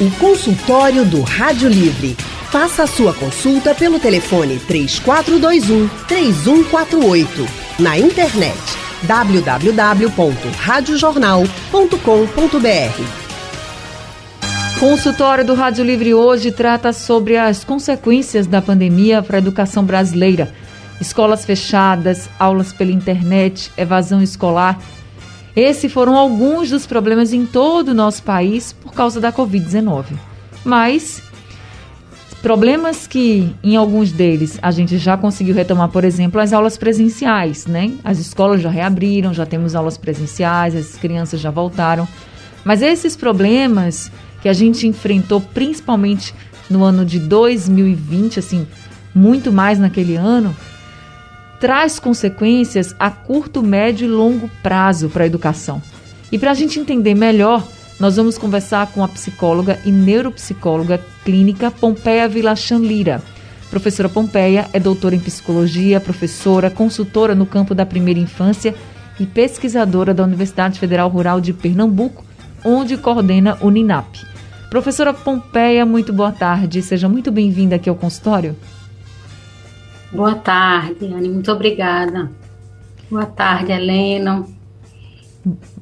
O consultório do Rádio Livre. Faça a sua consulta pelo telefone 3421 3148. Na internet www.radiojornal.com.br. Consultório do Rádio Livre hoje trata sobre as consequências da pandemia para a educação brasileira. Escolas fechadas, aulas pela internet, evasão escolar. Esses foram alguns dos problemas em todo o nosso país por causa da Covid-19. Mas problemas que em alguns deles a gente já conseguiu retomar, por exemplo, as aulas presenciais, né? As escolas já reabriram, já temos aulas presenciais, as crianças já voltaram. Mas esses problemas que a gente enfrentou principalmente no ano de 2020, assim, muito mais naquele ano, traz consequências a curto, médio e longo prazo para a educação. E para a gente entender melhor, nós vamos conversar com a psicóloga e neuropsicóloga clínica Pompeia Vilachan Lira. Professora Pompeia é doutora em psicologia, professora, consultora no campo da primeira infância e pesquisadora da Universidade Federal Rural de Pernambuco, onde coordena o NINAP. Professora Pompeia, muito boa tarde. Seja muito bem-vinda aqui ao consultório. Boa tarde, Anne. Muito obrigada. Boa tarde, Helena.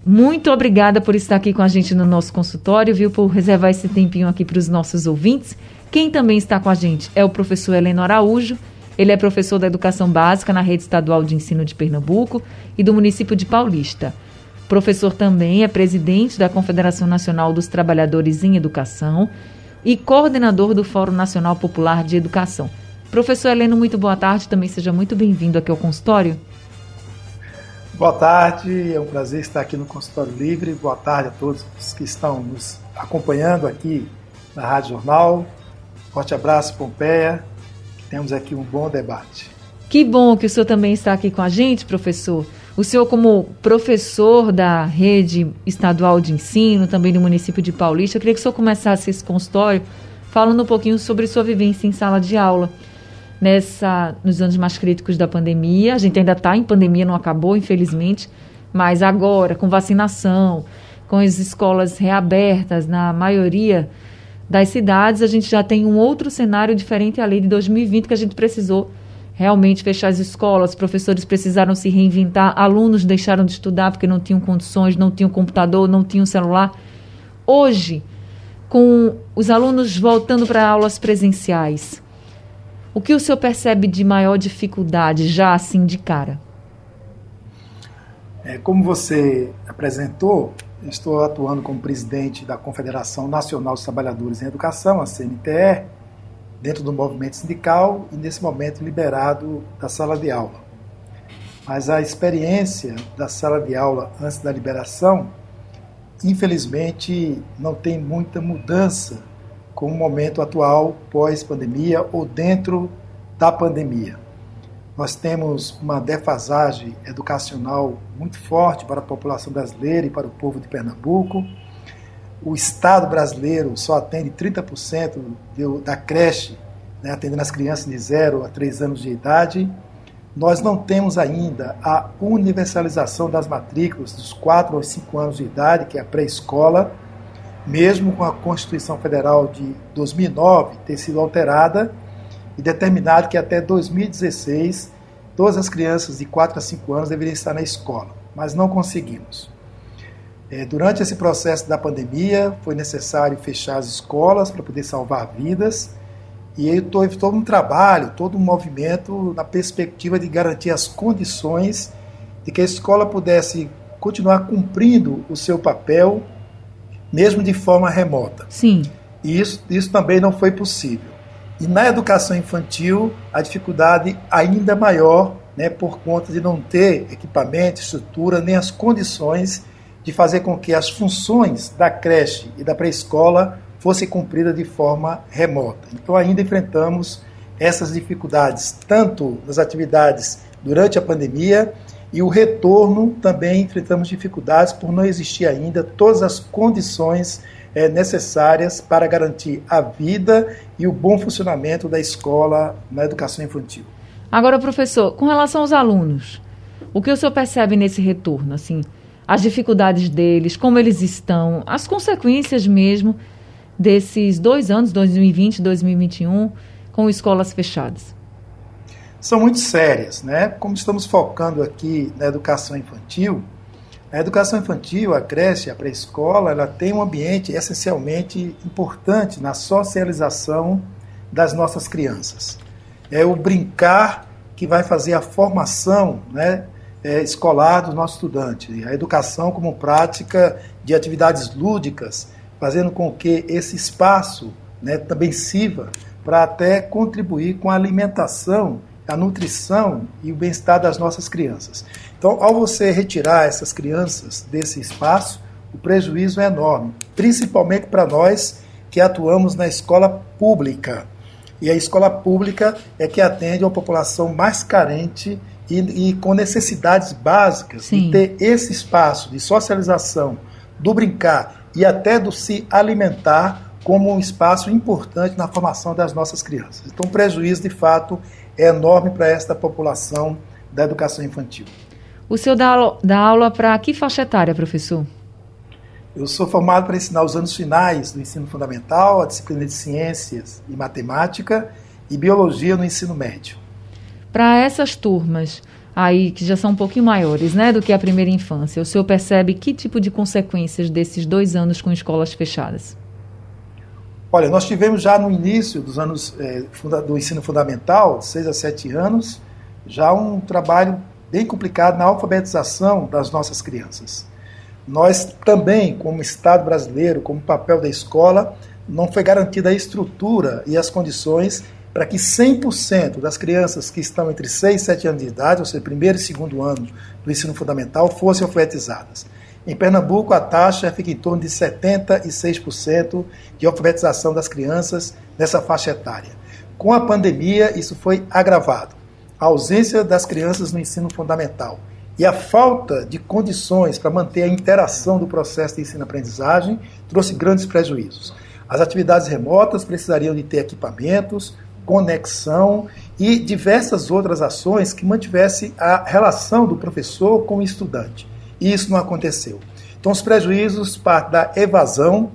Muito obrigada por estar aqui com a gente no nosso consultório, viu? Por reservar esse tempinho aqui para os nossos ouvintes. Quem também está com a gente é o professor Heleno Araújo. Ele é professor da Educação Básica na Rede Estadual de Ensino de Pernambuco e do município de Paulista. Professor também é presidente da Confederação Nacional dos Trabalhadores em Educação e coordenador do Fórum Nacional Popular de Educação. Professor Heleno, muito boa tarde, também seja muito bem-vindo aqui ao consultório. Boa tarde, é um prazer estar aqui no Consultório Livre. Boa tarde a todos que estão nos acompanhando aqui na Rádio Jornal. Forte abraço, Pompeia. Temos aqui um bom debate. Que bom que o senhor também está aqui com a gente, professor. O senhor, como professor da rede estadual de ensino, também do município de Paulista, eu queria que o senhor começasse esse consultório falando um pouquinho sobre sua vivência em sala de aula. Nessa, nos anos mais críticos da pandemia, a gente ainda está em pandemia, não acabou, infelizmente, mas agora, com vacinação, com as escolas reabertas na maioria das cidades, a gente já tem um outro cenário diferente à lei de 2020 que a gente precisou realmente fechar as escolas, professores precisaram se reinventar, alunos deixaram de estudar porque não tinham condições, não tinham computador, não tinham celular. Hoje, com os alunos voltando para aulas presenciais, o que o senhor percebe de maior dificuldade já assim de cara? É, como você apresentou, estou atuando como presidente da Confederação Nacional dos Trabalhadores em Educação, a CNTE, dentro do movimento sindical e nesse momento liberado da sala de aula. Mas a experiência da sala de aula antes da liberação, infelizmente, não tem muita mudança com o momento atual pós-pandemia ou dentro da pandemia. Nós temos uma defasagem educacional muito forte para a população brasileira e para o povo de Pernambuco o Estado brasileiro só atende 30% da creche, né, atendendo as crianças de 0 a 3 anos de idade. Nós não temos ainda a universalização das matrículas dos 4 aos 5 anos de idade, que é a pré-escola, mesmo com a Constituição Federal de 2009 ter sido alterada e determinado que até 2016 todas as crianças de 4 a 5 anos deveriam estar na escola, mas não conseguimos. É, durante esse processo da pandemia, foi necessário fechar as escolas para poder salvar vidas. E aí houve todo um trabalho, todo um movimento na perspectiva de garantir as condições de que a escola pudesse continuar cumprindo o seu papel, mesmo de forma remota. Sim. E isso, isso também não foi possível. E na educação infantil, a dificuldade ainda maior, né, por conta de não ter equipamento, estrutura, nem as condições de fazer com que as funções da creche e da pré-escola fossem cumpridas de forma remota. Então, ainda enfrentamos essas dificuldades, tanto nas atividades durante a pandemia e o retorno também enfrentamos dificuldades por não existir ainda todas as condições é, necessárias para garantir a vida e o bom funcionamento da escola na educação infantil. Agora, professor, com relação aos alunos, o que o senhor percebe nesse retorno? Assim, as dificuldades deles, como eles estão, as consequências mesmo desses dois anos, 2020 e 2021, com escolas fechadas? São muito sérias, né? Como estamos focando aqui na educação infantil, a educação infantil, a creche, a pré-escola, ela tem um ambiente essencialmente importante na socialização das nossas crianças. É o brincar que vai fazer a formação né, é, escolar do nosso estudante. A educação como prática de atividades lúdicas, fazendo com que esse espaço né, também sirva para até contribuir com a alimentação, a nutrição e o bem-estar das nossas crianças. Então, ao você retirar essas crianças desse espaço, o prejuízo é enorme, principalmente para nós que atuamos na escola pública. E a escola pública é que atende a população mais carente e, e com necessidades básicas Sim. de ter esse espaço de socialização, do brincar e até do se alimentar como um espaço importante na formação das nossas crianças. Então, o prejuízo, de fato, é enorme para esta população da educação infantil. O senhor dá aula, dá aula para que faixa etária, professor? Eu sou formado para ensinar os anos finais do ensino fundamental, a disciplina de ciências e matemática e biologia no ensino médio. Para essas turmas aí que já são um pouquinho maiores, né, do que a primeira infância, o senhor percebe que tipo de consequências desses dois anos com escolas fechadas? Olha, nós tivemos já no início dos anos é, do ensino fundamental, 6 a 7 anos, já um trabalho bem complicado na alfabetização das nossas crianças. Nós também, como Estado brasileiro, como papel da escola, não foi garantida a estrutura e as condições para que 100% das crianças que estão entre 6 e 7 anos de idade, ou seja, primeiro e segundo ano do ensino fundamental, fossem alfabetizadas. Em Pernambuco, a taxa fica em torno de 76% de alfabetização das crianças nessa faixa etária. Com a pandemia, isso foi agravado a ausência das crianças no ensino fundamental e a falta de condições para manter a interação do processo de ensino-aprendizagem trouxe grandes prejuízos. As atividades remotas precisariam de ter equipamentos, conexão e diversas outras ações que mantivessem a relação do professor com o estudante. E isso não aconteceu. Então, os prejuízos partem da evasão,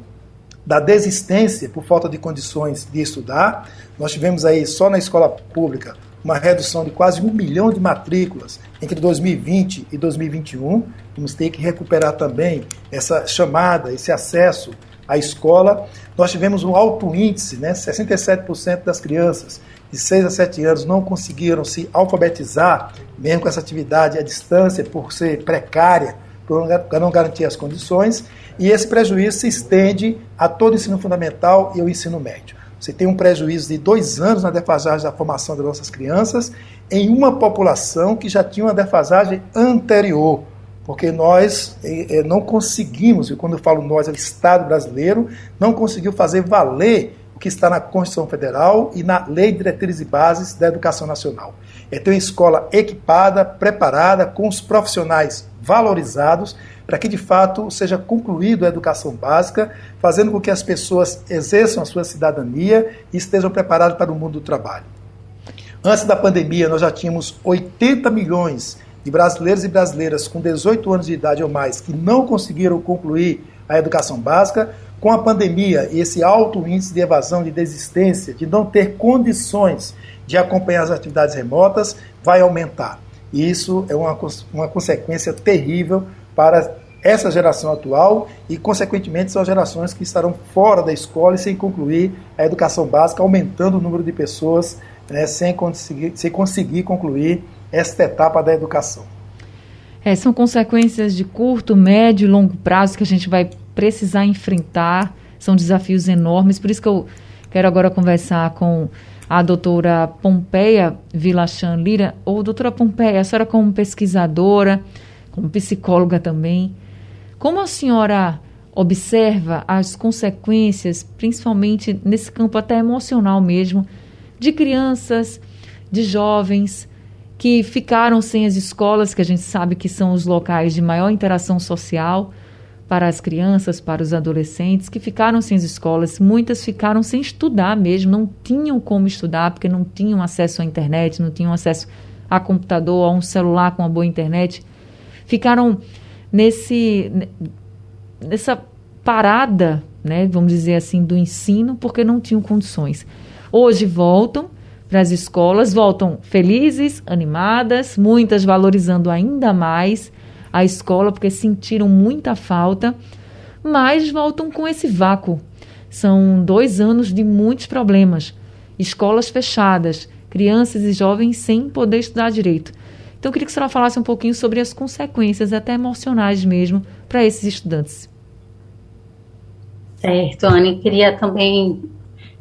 da desistência por falta de condições de estudar. Nós tivemos aí, só na escola pública, uma redução de quase um milhão de matrículas entre 2020 e 2021. Vamos ter que recuperar também essa chamada, esse acesso à escola. Nós tivemos um alto índice, né? 67% das crianças de 6 a 7 anos não conseguiram se alfabetizar, mesmo com essa atividade à distância, por ser precária, por não garantir as condições, e esse prejuízo se estende a todo o ensino fundamental e o ensino médio. Você tem um prejuízo de dois anos na defasagem da formação das nossas crianças em uma população que já tinha uma defasagem anterior. Porque nós é, não conseguimos, e quando eu falo nós, é o Estado brasileiro, não conseguiu fazer valer o que está na Constituição Federal e na Lei de Diretrizes e Bases da Educação Nacional. É ter uma escola equipada, preparada, com os profissionais valorizados, para que de fato seja concluída a educação básica, fazendo com que as pessoas exerçam a sua cidadania e estejam preparadas para o mundo do trabalho. Antes da pandemia, nós já tínhamos 80 milhões de brasileiros e brasileiras com 18 anos de idade ou mais que não conseguiram concluir a educação básica. Com a pandemia e esse alto índice de evasão, de desistência, de não ter condições de acompanhar as atividades remotas, vai aumentar. E isso é uma, uma consequência terrível para essa geração atual e, consequentemente, são gerações que estarão fora da escola e sem concluir a educação básica, aumentando o número de pessoas né, sem, conseguir, sem conseguir concluir esta etapa da educação. É, são consequências de curto, médio e longo prazo que a gente vai precisar enfrentar. São desafios enormes, por isso que eu quero agora conversar com a doutora Pompeia Vilachan Lira. Ou doutora Pompeia, a senhora como pesquisadora, como psicóloga também, como a senhora observa as consequências, principalmente nesse campo até emocional mesmo, de crianças, de jovens que ficaram sem as escolas, que a gente sabe que são os locais de maior interação social para as crianças, para os adolescentes, que ficaram sem as escolas, muitas ficaram sem estudar mesmo, não tinham como estudar porque não tinham acesso à internet, não tinham acesso a computador, a um celular com uma boa internet ficaram nesse nessa parada né, vamos dizer assim, do ensino, porque não tinham condições. Hoje voltam para as escolas, voltam felizes, animadas, muitas valorizando ainda mais a escola, porque sentiram muita falta, mas voltam com esse vácuo. São dois anos de muitos problemas. Escolas fechadas, crianças e jovens sem poder estudar direito. Então, eu queria que a senhora falasse um pouquinho sobre as consequências, até emocionais mesmo, para esses estudantes. Certo, Anne. Queria também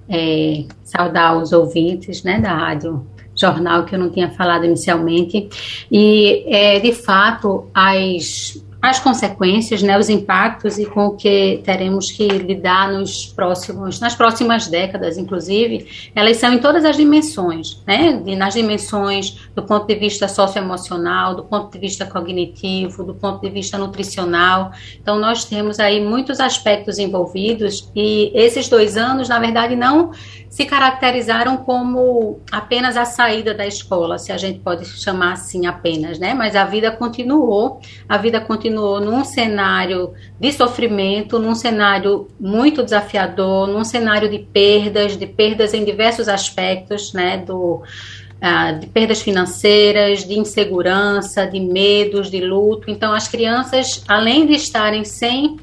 é, saudar os ouvintes né, da Rádio Jornal, que eu não tinha falado inicialmente. E, é, de fato, as as consequências, né, os impactos e com o que teremos que lidar nos próximos, nas próximas décadas, inclusive, elas são em todas as dimensões, né, nas dimensões do ponto de vista socioemocional, do ponto de vista cognitivo, do ponto de vista nutricional. Então, nós temos aí muitos aspectos envolvidos e esses dois anos, na verdade, não se caracterizaram como apenas a saída da escola, se a gente pode chamar assim apenas, né? Mas a vida continuou, a vida continuou num cenário de sofrimento, num cenário muito desafiador, num cenário de perdas, de perdas em diversos aspectos, né? Do Uh, de perdas financeiras, de insegurança, de medos, de luto. Então, as crianças, além de estarem sem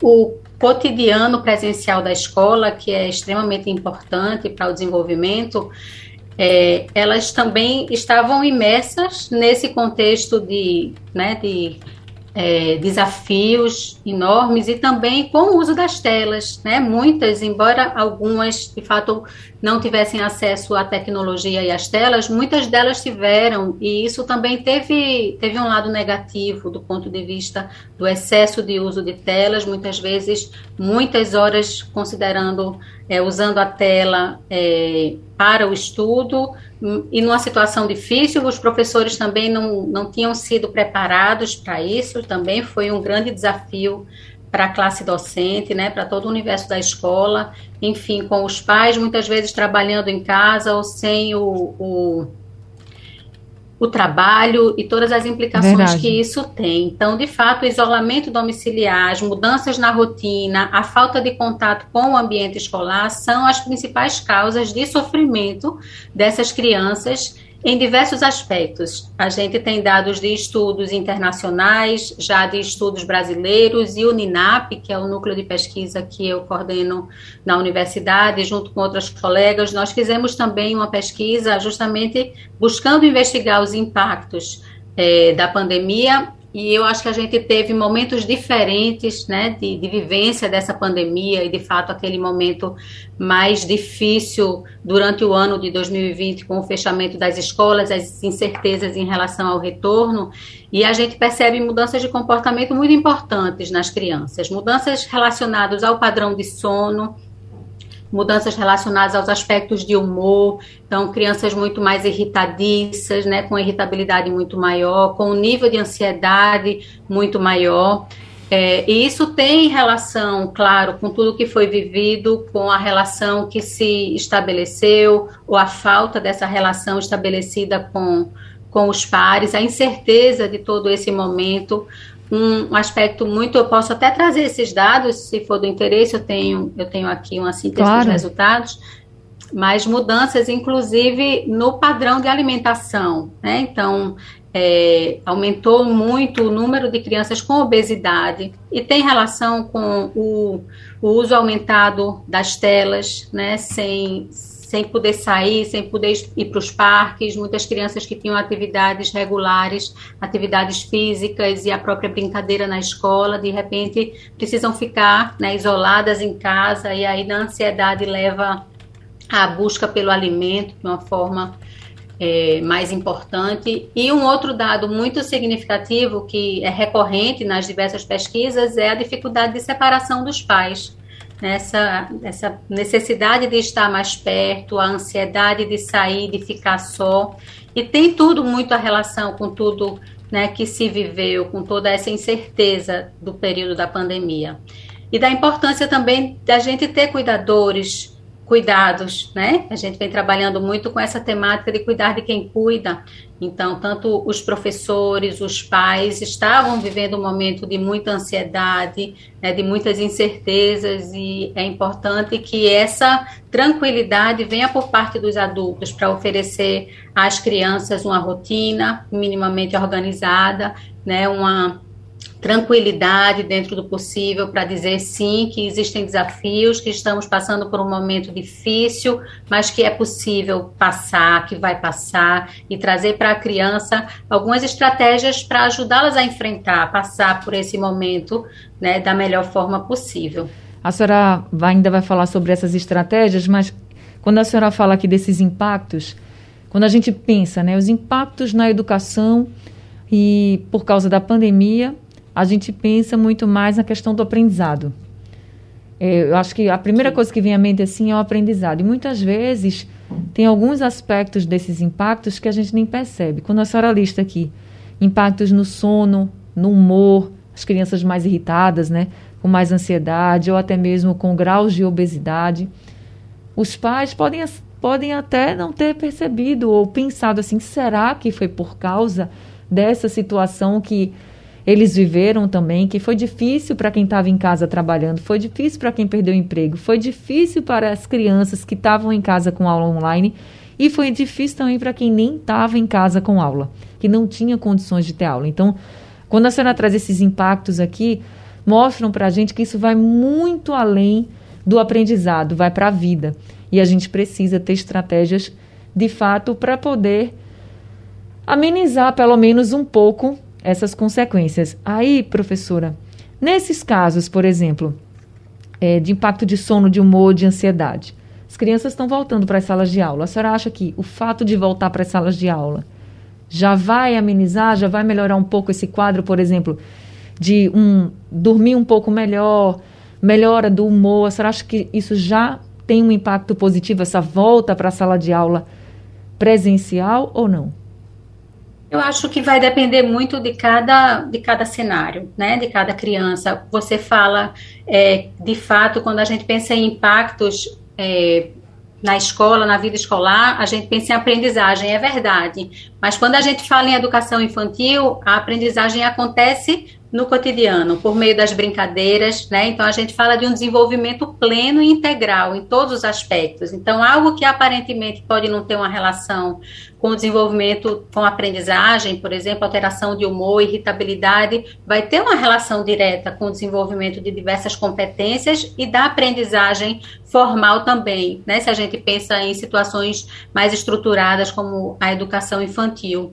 o cotidiano presencial da escola, que é extremamente importante para o desenvolvimento, é, elas também estavam imersas nesse contexto de, né, de é, desafios enormes e também com o uso das telas, né? Muitas, embora algumas de fato não tivessem acesso à tecnologia e às telas, muitas delas tiveram. E isso também teve teve um lado negativo do ponto de vista do excesso de uso de telas, muitas vezes muitas horas considerando é, usando a tela é, para o estudo. E numa situação difícil, os professores também não, não tinham sido preparados para isso, também foi um grande desafio para a classe docente, né, para todo o universo da escola, enfim, com os pais muitas vezes trabalhando em casa ou sem o, o o trabalho e todas as implicações Verdade. que isso tem. Então, de fato, o isolamento domiciliar, as mudanças na rotina, a falta de contato com o ambiente escolar são as principais causas de sofrimento dessas crianças em diversos aspectos. A gente tem dados de estudos internacionais, já de estudos brasileiros, e o NINAP, que é o núcleo de pesquisa que eu coordeno na universidade, junto com outras colegas, nós fizemos também uma pesquisa justamente buscando investigar os impactos é, da pandemia e eu acho que a gente teve momentos diferentes, né, de, de, vivência dessa pandemia e, de fato, aquele momento mais difícil durante o ano de 2020, com o fechamento das escolas, as incertezas em relação ao retorno, e a gente percebe mudanças de comportamento muito importantes nas crianças, mudanças relacionadas ao padrão de sono, mudanças relacionadas aos aspectos de humor, então crianças muito mais irritadiças, né, com irritabilidade muito maior, com um nível de ansiedade muito maior. É, e isso tem relação, claro, com tudo que foi vivido, com a relação que se estabeleceu, ou a falta dessa relação estabelecida com, com os pares, a incerteza de todo esse momento, um aspecto muito, eu posso até trazer esses dados, se for do interesse, eu tenho, eu tenho aqui uma síntese claro. dos resultados, mas mudanças, inclusive, no padrão de alimentação, né? Então, é, aumentou muito o número de crianças com obesidade e tem relação com o, o uso aumentado das telas, né? Sem, sem poder sair, sem poder ir para os parques, muitas crianças que tinham atividades regulares, atividades físicas e a própria brincadeira na escola, de repente precisam ficar né, isoladas em casa e aí na ansiedade leva à busca pelo alimento de uma forma é, mais importante. E um outro dado muito significativo que é recorrente nas diversas pesquisas é a dificuldade de separação dos pais nessa essa necessidade de estar mais perto, a ansiedade de sair, de ficar só. E tem tudo muito a relação com tudo né, que se viveu, com toda essa incerteza do período da pandemia. E da importância também da gente ter cuidadores, cuidados, né? A gente vem trabalhando muito com essa temática de cuidar de quem cuida. Então, tanto os professores, os pais estavam vivendo um momento de muita ansiedade, né, de muitas incertezas, e é importante que essa tranquilidade venha por parte dos adultos para oferecer às crianças uma rotina minimamente organizada, né, uma tranquilidade dentro do possível para dizer sim que existem desafios, que estamos passando por um momento difícil, mas que é possível passar, que vai passar e trazer para a criança algumas estratégias para ajudá-las a enfrentar, passar por esse momento, né, da melhor forma possível. A senhora ainda vai falar sobre essas estratégias, mas quando a senhora fala aqui desses impactos, quando a gente pensa, né, os impactos na educação e por causa da pandemia a gente pensa muito mais na questão do aprendizado. É, eu acho que a primeira coisa que vem à mente assim é o aprendizado. E muitas vezes tem alguns aspectos desses impactos que a gente nem percebe. Quando a senhora lista aqui impactos no sono, no humor, as crianças mais irritadas, né, com mais ansiedade ou até mesmo com graus de obesidade, os pais podem, podem até não ter percebido ou pensado assim: será que foi por causa dessa situação que eles viveram também, que foi difícil para quem estava em casa trabalhando, foi difícil para quem perdeu o emprego, foi difícil para as crianças que estavam em casa com aula online e foi difícil também para quem nem estava em casa com aula, que não tinha condições de ter aula. Então, quando a senhora traz esses impactos aqui, mostram para a gente que isso vai muito além do aprendizado, vai para a vida. E a gente precisa ter estratégias, de fato, para poder amenizar pelo menos um pouco essas consequências. Aí, professora, nesses casos, por exemplo, é, de impacto de sono, de humor, de ansiedade, as crianças estão voltando para as salas de aula. A senhora acha que o fato de voltar para as salas de aula já vai amenizar, já vai melhorar um pouco esse quadro, por exemplo, de um dormir um pouco melhor, melhora do humor? A senhora acha que isso já tem um impacto positivo, essa volta para a sala de aula presencial ou não? Eu acho que vai depender muito de cada, de cada cenário, né? De cada criança. Você fala, é, de fato, quando a gente pensa em impactos é, na escola, na vida escolar, a gente pensa em aprendizagem, é verdade. Mas quando a gente fala em educação infantil, a aprendizagem acontece no cotidiano, por meio das brincadeiras, né? Então a gente fala de um desenvolvimento pleno e integral em todos os aspectos. Então, algo que aparentemente pode não ter uma relação com o desenvolvimento, com a aprendizagem, por exemplo, alteração de humor, irritabilidade, vai ter uma relação direta com o desenvolvimento de diversas competências e da aprendizagem formal também, né? Se a gente pensa em situações mais estruturadas como a educação infantil.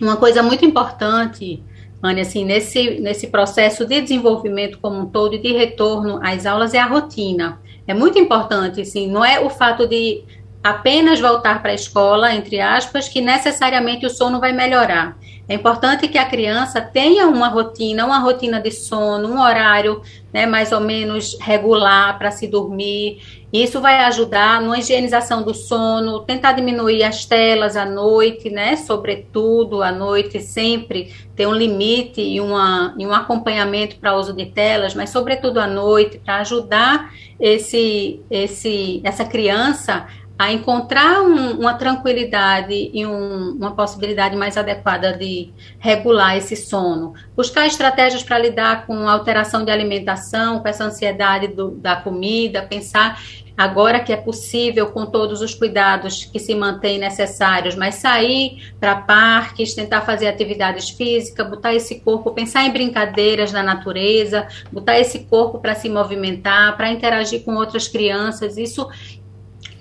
Uma coisa muito importante Anne, assim, nesse, nesse processo de desenvolvimento como um todo e de retorno às aulas é a rotina. É muito importante, assim, não é o fato de apenas voltar para a escola, entre aspas, que necessariamente o sono vai melhorar. É importante que a criança tenha uma rotina, uma rotina de sono, um horário né, mais ou menos regular para se dormir. Isso vai ajudar na higienização do sono, tentar diminuir as telas à noite, né? Sobretudo à noite, sempre ter um limite e, uma, e um acompanhamento para uso de telas, mas sobretudo à noite, para ajudar esse, esse, essa criança a encontrar um, uma tranquilidade e um, uma possibilidade mais adequada de regular esse sono. Buscar estratégias para lidar com alteração de alimentação, com essa ansiedade do, da comida, pensar agora que é possível, com todos os cuidados que se mantêm necessários, mas sair para parques, tentar fazer atividades físicas, botar esse corpo, pensar em brincadeiras na natureza, botar esse corpo para se movimentar, para interagir com outras crianças, isso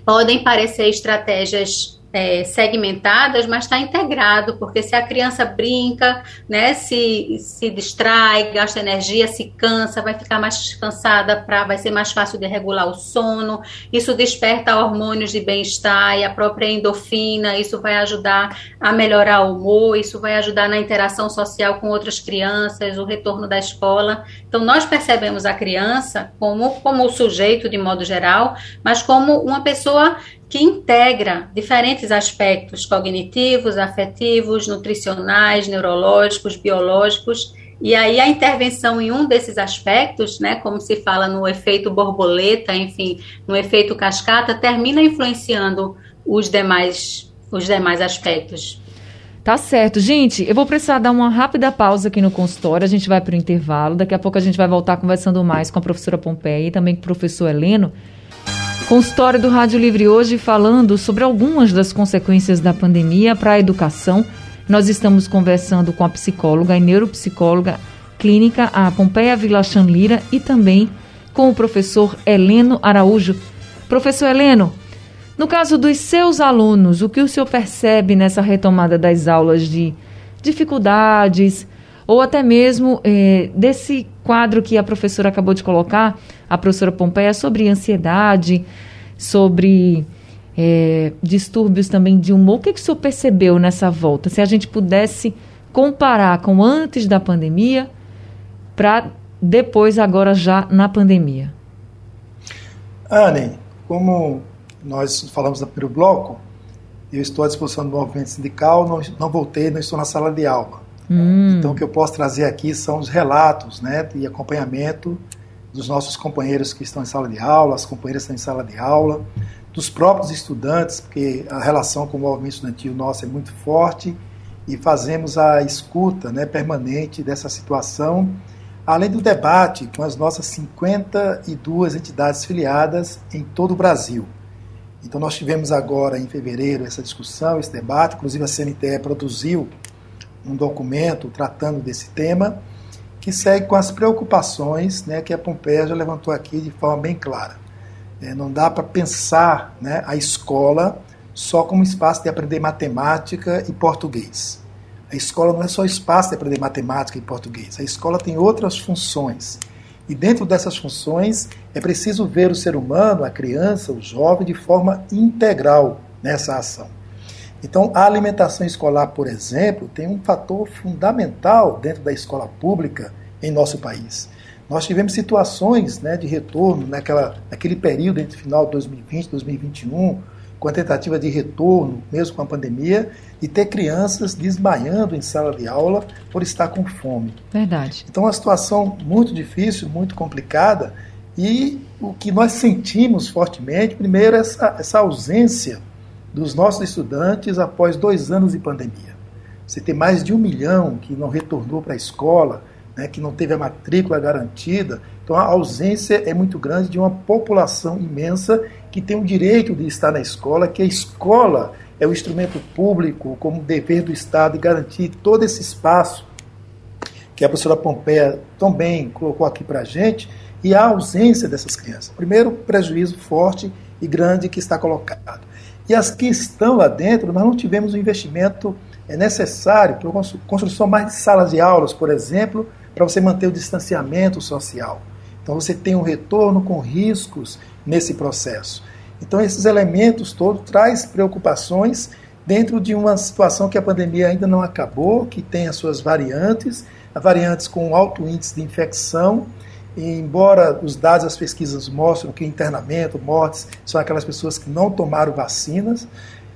podem parecer estratégias é, segmentadas, mas está integrado, porque se a criança brinca, né, se, se distrai, gasta energia, se cansa, vai ficar mais cansada, pra, vai ser mais fácil de regular o sono, isso desperta hormônios de bem-estar e a própria endorfina, isso vai ajudar a melhorar o humor, isso vai ajudar na interação social com outras crianças, o retorno da escola. Então, nós percebemos a criança como, como o sujeito, de modo geral, mas como uma pessoa que integra diferentes aspectos cognitivos, afetivos, nutricionais, neurológicos, biológicos, e aí a intervenção em um desses aspectos, né, como se fala no efeito borboleta, enfim, no efeito cascata, termina influenciando os demais os demais aspectos. Tá certo. Gente, eu vou precisar dar uma rápida pausa aqui no consultório. A gente vai para o intervalo. Daqui a pouco a gente vai voltar conversando mais com a professora Pompeia e também com o professor Heleno. Consultório do Rádio Livre hoje falando sobre algumas das consequências da pandemia para a educação. Nós estamos conversando com a psicóloga e neuropsicóloga clínica, a Pompeia Vila Lira, e também com o professor Heleno Araújo. Professor Heleno, no caso dos seus alunos, o que o senhor percebe nessa retomada das aulas de dificuldades ou até mesmo eh, desse quadro que a professora acabou de colocar, a professora Pompeia, sobre ansiedade, sobre eh, distúrbios também de humor. O que, que o senhor percebeu nessa volta? Se a gente pudesse comparar com antes da pandemia para depois, agora já na pandemia. Anne, como nós falamos no primeiro bloco, eu estou à disposição do movimento sindical, não, não voltei, não estou na sala de aula. Hum. Então, o que eu posso trazer aqui são os relatos né, de acompanhamento dos nossos companheiros que estão em sala de aula, as companheiras que estão em sala de aula, dos próprios estudantes, porque a relação com o movimento estudantil nosso é muito forte e fazemos a escuta né, permanente dessa situação, além do debate com as nossas 52 entidades filiadas em todo o Brasil. Então nós tivemos agora em fevereiro essa discussão, esse debate, inclusive a CNTE produziu um documento tratando desse tema, que segue com as preocupações né, que a Pompeia já levantou aqui de forma bem clara. É, não dá para pensar né, a escola só como espaço de aprender matemática e português. A escola não é só espaço de aprender matemática e português. A escola tem outras funções. E dentro dessas funções, é preciso ver o ser humano, a criança, o jovem, de forma integral nessa ação. Então, a alimentação escolar, por exemplo, tem um fator fundamental dentro da escola pública em nosso país. Nós tivemos situações né, de retorno naquela, naquele período entre final de 2020 e 2021, com a tentativa de retorno, mesmo com a pandemia, e ter crianças desmaiando em sala de aula por estar com fome. Verdade. Então, uma situação muito difícil, muito complicada, e o que nós sentimos fortemente, primeiro, é essa, essa ausência dos nossos estudantes após dois anos de pandemia. Você tem mais de um milhão que não retornou para a escola, né, que não teve a matrícula garantida. Então a ausência é muito grande de uma população imensa que tem o direito de estar na escola, que a escola é o instrumento público como dever do Estado de garantir todo esse espaço que a professora Pompeia também colocou aqui para a gente, e a ausência dessas crianças. Primeiro, prejuízo forte e grande que está colocado. E as que estão lá dentro, nós não tivemos o investimento é necessário para a construção mais de salas de aulas, por exemplo, para você manter o distanciamento social. Então você tem um retorno com riscos nesse processo. Então esses elementos todos traz preocupações dentro de uma situação que a pandemia ainda não acabou, que tem as suas variantes, variantes com alto índice de infecção, embora os dados das pesquisas mostrem que internamento, mortes, são aquelas pessoas que não tomaram vacinas,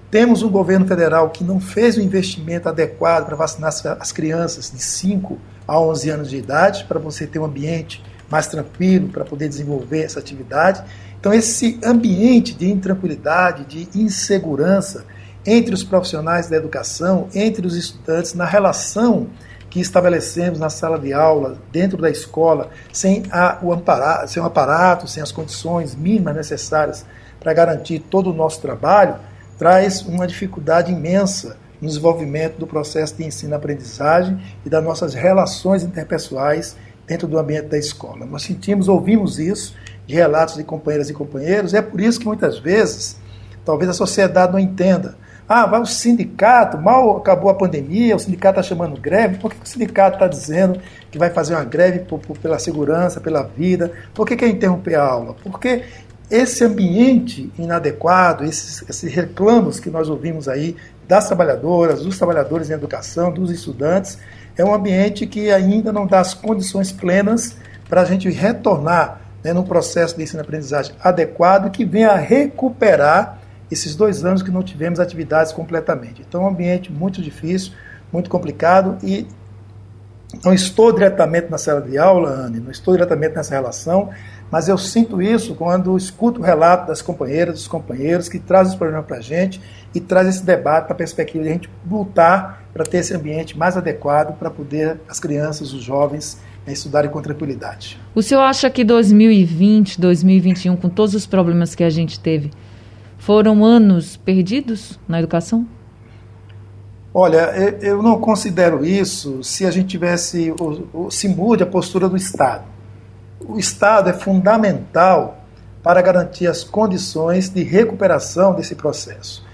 temos um governo federal que não fez o investimento adequado para vacinar as crianças de 5 a 11 anos de idade, para você ter um ambiente mais tranquilo para poder desenvolver essa atividade. Então, esse ambiente de intranquilidade, de insegurança entre os profissionais da educação, entre os estudantes, na relação que estabelecemos na sala de aula, dentro da escola, sem, a, o amparato, sem o aparato, sem as condições mínimas necessárias para garantir todo o nosso trabalho, traz uma dificuldade imensa no desenvolvimento do processo de ensino-aprendizagem e das nossas relações interpessoais dentro do ambiente da escola. Nós sentimos, ouvimos isso de relatos de companheiras e companheiros, é por isso que muitas vezes, talvez a sociedade não entenda. Ah, vai o sindicato, mal acabou a pandemia, o sindicato está chamando greve, por que o sindicato está dizendo que vai fazer uma greve por, por, pela segurança, pela vida? Por que quer interromper a aula? Porque esse ambiente inadequado, esses, esses reclamos que nós ouvimos aí das trabalhadoras, dos trabalhadores em educação, dos estudantes, é um ambiente que ainda não dá as condições plenas para a gente retornar né, num processo de ensino-aprendizagem adequado que venha a recuperar esses dois anos que não tivemos atividades completamente. Então é um ambiente muito difícil, muito complicado e não estou diretamente na sala de aula, Anne, não estou diretamente nessa relação, mas eu sinto isso quando escuto o relato das companheiras, dos companheiros que trazem os problemas para a gente e traz esse debate para a perspectiva de a gente lutar para ter esse ambiente mais adequado para poder as crianças, os jovens né, estudarem com tranquilidade. O senhor acha que 2020, 2021, com todos os problemas que a gente teve, foram anos perdidos na educação? Olha, eu não considero isso se a gente tivesse, se mude a postura do Estado. O Estado é fundamental para garantir as condições de recuperação desse processo.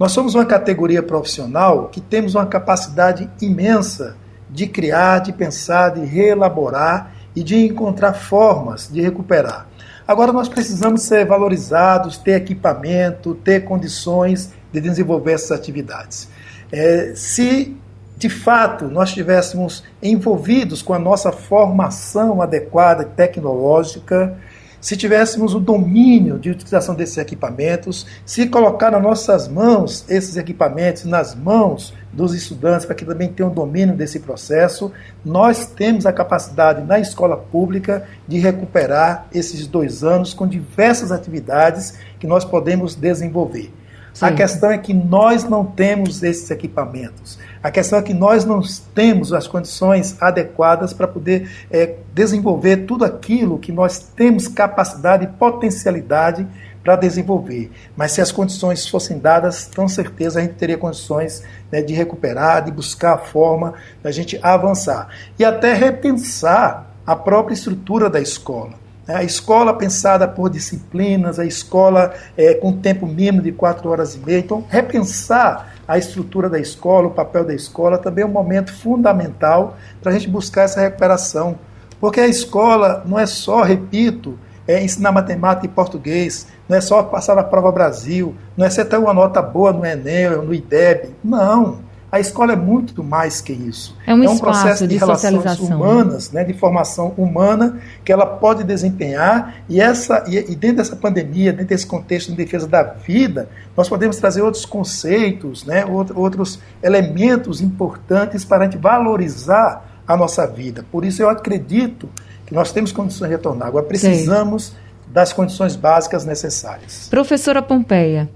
Nós somos uma categoria profissional que temos uma capacidade imensa de criar, de pensar, de reelaborar e de encontrar formas de recuperar. Agora nós precisamos ser valorizados, ter equipamento, ter condições de desenvolver essas atividades. É, se de fato nós estivéssemos envolvidos com a nossa formação adequada tecnológica, se tivéssemos o domínio de utilização desses equipamentos, se colocar nas nossas mãos esses equipamentos, nas mãos dos estudantes, para que também tenham domínio desse processo, nós temos a capacidade na escola pública de recuperar esses dois anos com diversas atividades que nós podemos desenvolver. Sim. A questão é que nós não temos esses equipamentos. A questão é que nós não temos as condições adequadas para poder é, desenvolver tudo aquilo que nós temos capacidade e potencialidade para desenvolver. Mas se as condições fossem dadas, com certeza a gente teria condições né, de recuperar, de buscar a forma da gente avançar. E até repensar a própria estrutura da escola. A escola pensada por disciplinas, a escola é, com tempo mínimo de quatro horas e meia. Então, repensar a estrutura da escola, o papel da escola, também é um momento fundamental para a gente buscar essa recuperação. Porque a escola não é só, repito, é ensinar matemática e português, não é só passar na prova Brasil, não é ser ter uma nota boa no Enem, no IDEB. Não. A escola é muito mais que isso. É um, é um processo de, de relações humanas, né, de formação humana que ela pode desempenhar e essa e, e, dentro dessa pandemia, dentro desse contexto de defesa da vida, nós podemos trazer outros conceitos, né, outros elementos importantes para a gente valorizar a nossa vida. Por isso eu acredito que nós temos condições de retornar. Agora precisamos Sim. das condições básicas necessárias. Professora Pompeia,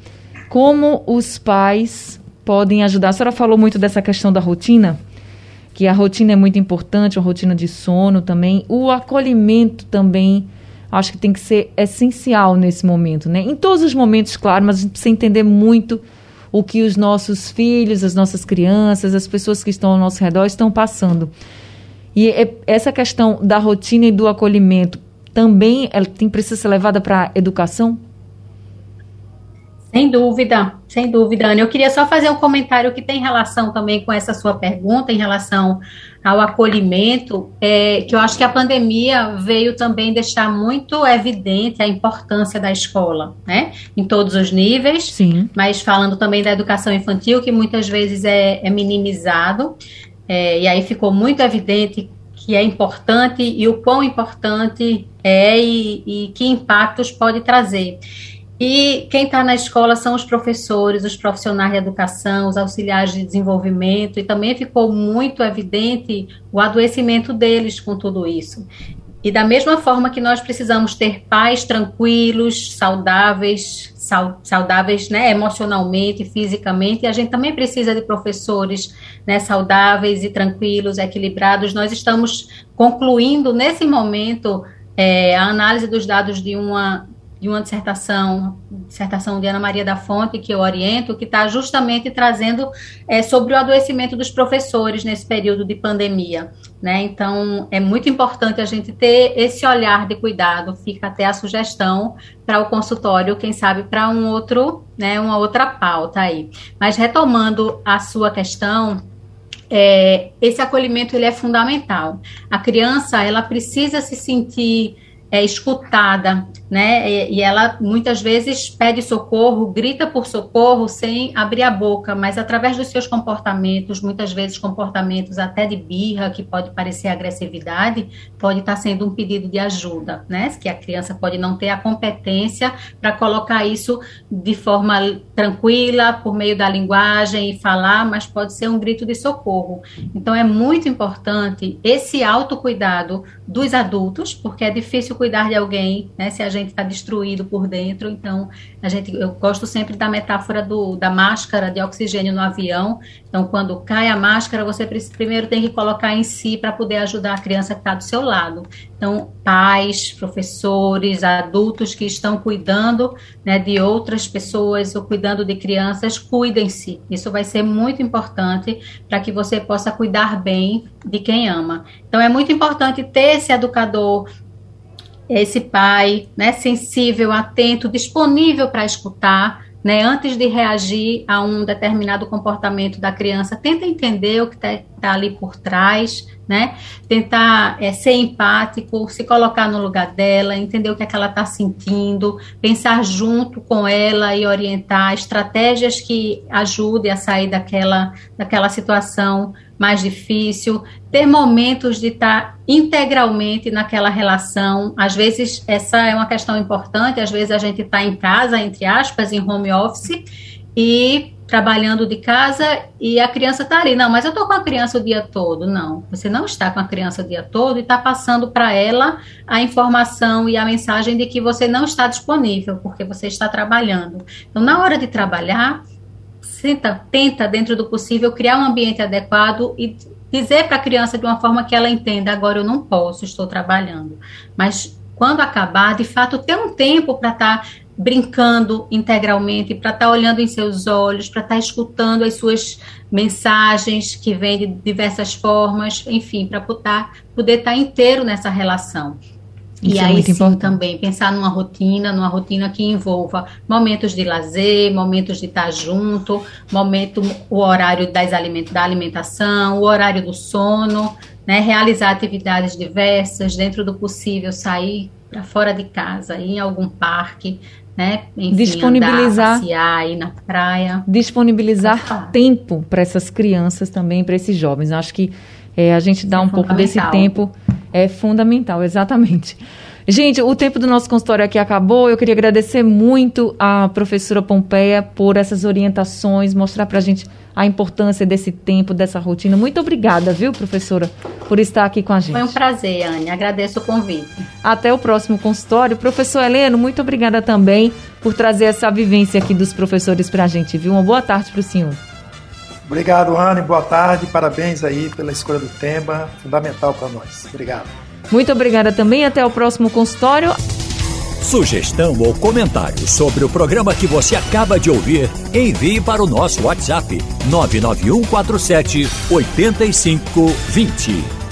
como os pais podem ajudar. A senhora falou muito dessa questão da rotina, que a rotina é muito importante, a rotina de sono também. O acolhimento também acho que tem que ser essencial nesse momento, né? Em todos os momentos, claro, mas a gente precisa entender muito o que os nossos filhos, as nossas crianças, as pessoas que estão ao nosso redor estão passando. E é, essa questão da rotina e do acolhimento também ela tem, precisa ser levada para a educação? Sem dúvida, sem dúvida, Ana. Eu queria só fazer um comentário que tem relação também com essa sua pergunta em relação ao acolhimento, é, que eu acho que a pandemia veio também deixar muito evidente a importância da escola, né? Em todos os níveis, Sim. mas falando também da educação infantil, que muitas vezes é, é minimizado, é, e aí ficou muito evidente que é importante e o quão importante é e, e que impactos pode trazer. E quem está na escola são os professores, os profissionais de educação, os auxiliares de desenvolvimento, e também ficou muito evidente o adoecimento deles com tudo isso. E da mesma forma que nós precisamos ter pais tranquilos, saudáveis, saudáveis né, emocionalmente, fisicamente, a gente também precisa de professores né, saudáveis e tranquilos, equilibrados. Nós estamos concluindo nesse momento é, a análise dos dados de uma de uma dissertação, dissertação de Ana Maria da Fonte, que eu oriento, que está justamente trazendo é, sobre o adoecimento dos professores nesse período de pandemia. Né? Então, é muito importante a gente ter esse olhar de cuidado, fica até a sugestão para o consultório, quem sabe para um outro, né, uma outra pauta aí. Mas retomando a sua questão, é, esse acolhimento ele é fundamental. A criança ela precisa se sentir é, escutada, né? E, e, ela muitas vezes pede socorro, grita por socorro sem abrir a boca, mas através dos seus comportamentos, muitas vezes comportamentos até de birra, que pode parecer agressividade, pode estar sendo um pedido de ajuda, né? Que a criança pode não ter a competência para colocar isso de forma tranquila, por meio da linguagem e falar, mas pode ser um grito de socorro. Então é muito importante esse autocuidado dos adultos, porque é difícil cuidar de alguém, né? Se a gente está destruído por dentro. Então, a gente, eu gosto sempre da metáfora do, da máscara de oxigênio no avião. Então, quando cai a máscara, você primeiro tem que colocar em si para poder ajudar a criança que está do seu lado. Então, pais, professores, adultos que estão cuidando né, de outras pessoas ou cuidando de crianças, cuidem-se. Isso vai ser muito importante para que você possa cuidar bem de quem ama. Então, é muito importante ter esse educador esse pai, né, sensível, atento, disponível para escutar, né, antes de reagir a um determinado comportamento da criança, tenta entender o que está tá ali por trás, né, tentar é, ser empático, se colocar no lugar dela, entender o que, é que ela está sentindo, pensar junto com ela e orientar estratégias que ajudem a sair daquela, daquela situação mais difícil, ter momentos de estar integralmente naquela relação. Às vezes, essa é uma questão importante, às vezes a gente está em casa, entre aspas, em home office, e trabalhando de casa e a criança está ali. Não, mas eu estou com a criança o dia todo. Não, você não está com a criança o dia todo e está passando para ela a informação e a mensagem de que você não está disponível, porque você está trabalhando. Então, na hora de trabalhar, tenta, tenta, dentro do possível, criar um ambiente adequado e dizer para a criança de uma forma que ela entenda: agora eu não posso, estou trabalhando. Mas quando acabar, de fato, ter um tempo para estar tá brincando integralmente, para estar tá olhando em seus olhos, para estar tá escutando as suas mensagens que vêm de diversas formas, enfim, para poder estar inteiro nessa relação. Isso e é aí sim importante. também pensar numa rotina, numa rotina que envolva momentos de lazer, momentos de estar junto, momento, o horário das aliment da alimentação, o horário do sono, né, realizar atividades diversas, dentro do possível, sair para fora de casa, ir em algum parque, né? Enfim, disponibilizar, andar, passear, ir na praia. Disponibilizar tempo para essas crianças também, para esses jovens. Acho que é, a gente dá é um pouco desse tempo é fundamental, exatamente. Gente, o tempo do nosso consultório aqui acabou. Eu queria agradecer muito à professora Pompeia por essas orientações, mostrar para a gente a importância desse tempo, dessa rotina. Muito obrigada, viu, professora, por estar aqui com a gente. Foi um prazer, Anne. Agradeço o convite. Até o próximo consultório. Professor Heleno, muito obrigada também por trazer essa vivência aqui dos professores para a gente, viu? Uma boa tarde para o senhor. Obrigado, Anne. Boa tarde. Parabéns aí pela escolha do tema. Fundamental para nós. Obrigado. Muito obrigada também. Até o próximo consultório. Sugestão ou comentário sobre o programa que você acaba de ouvir, envie para o nosso WhatsApp 99147 8520.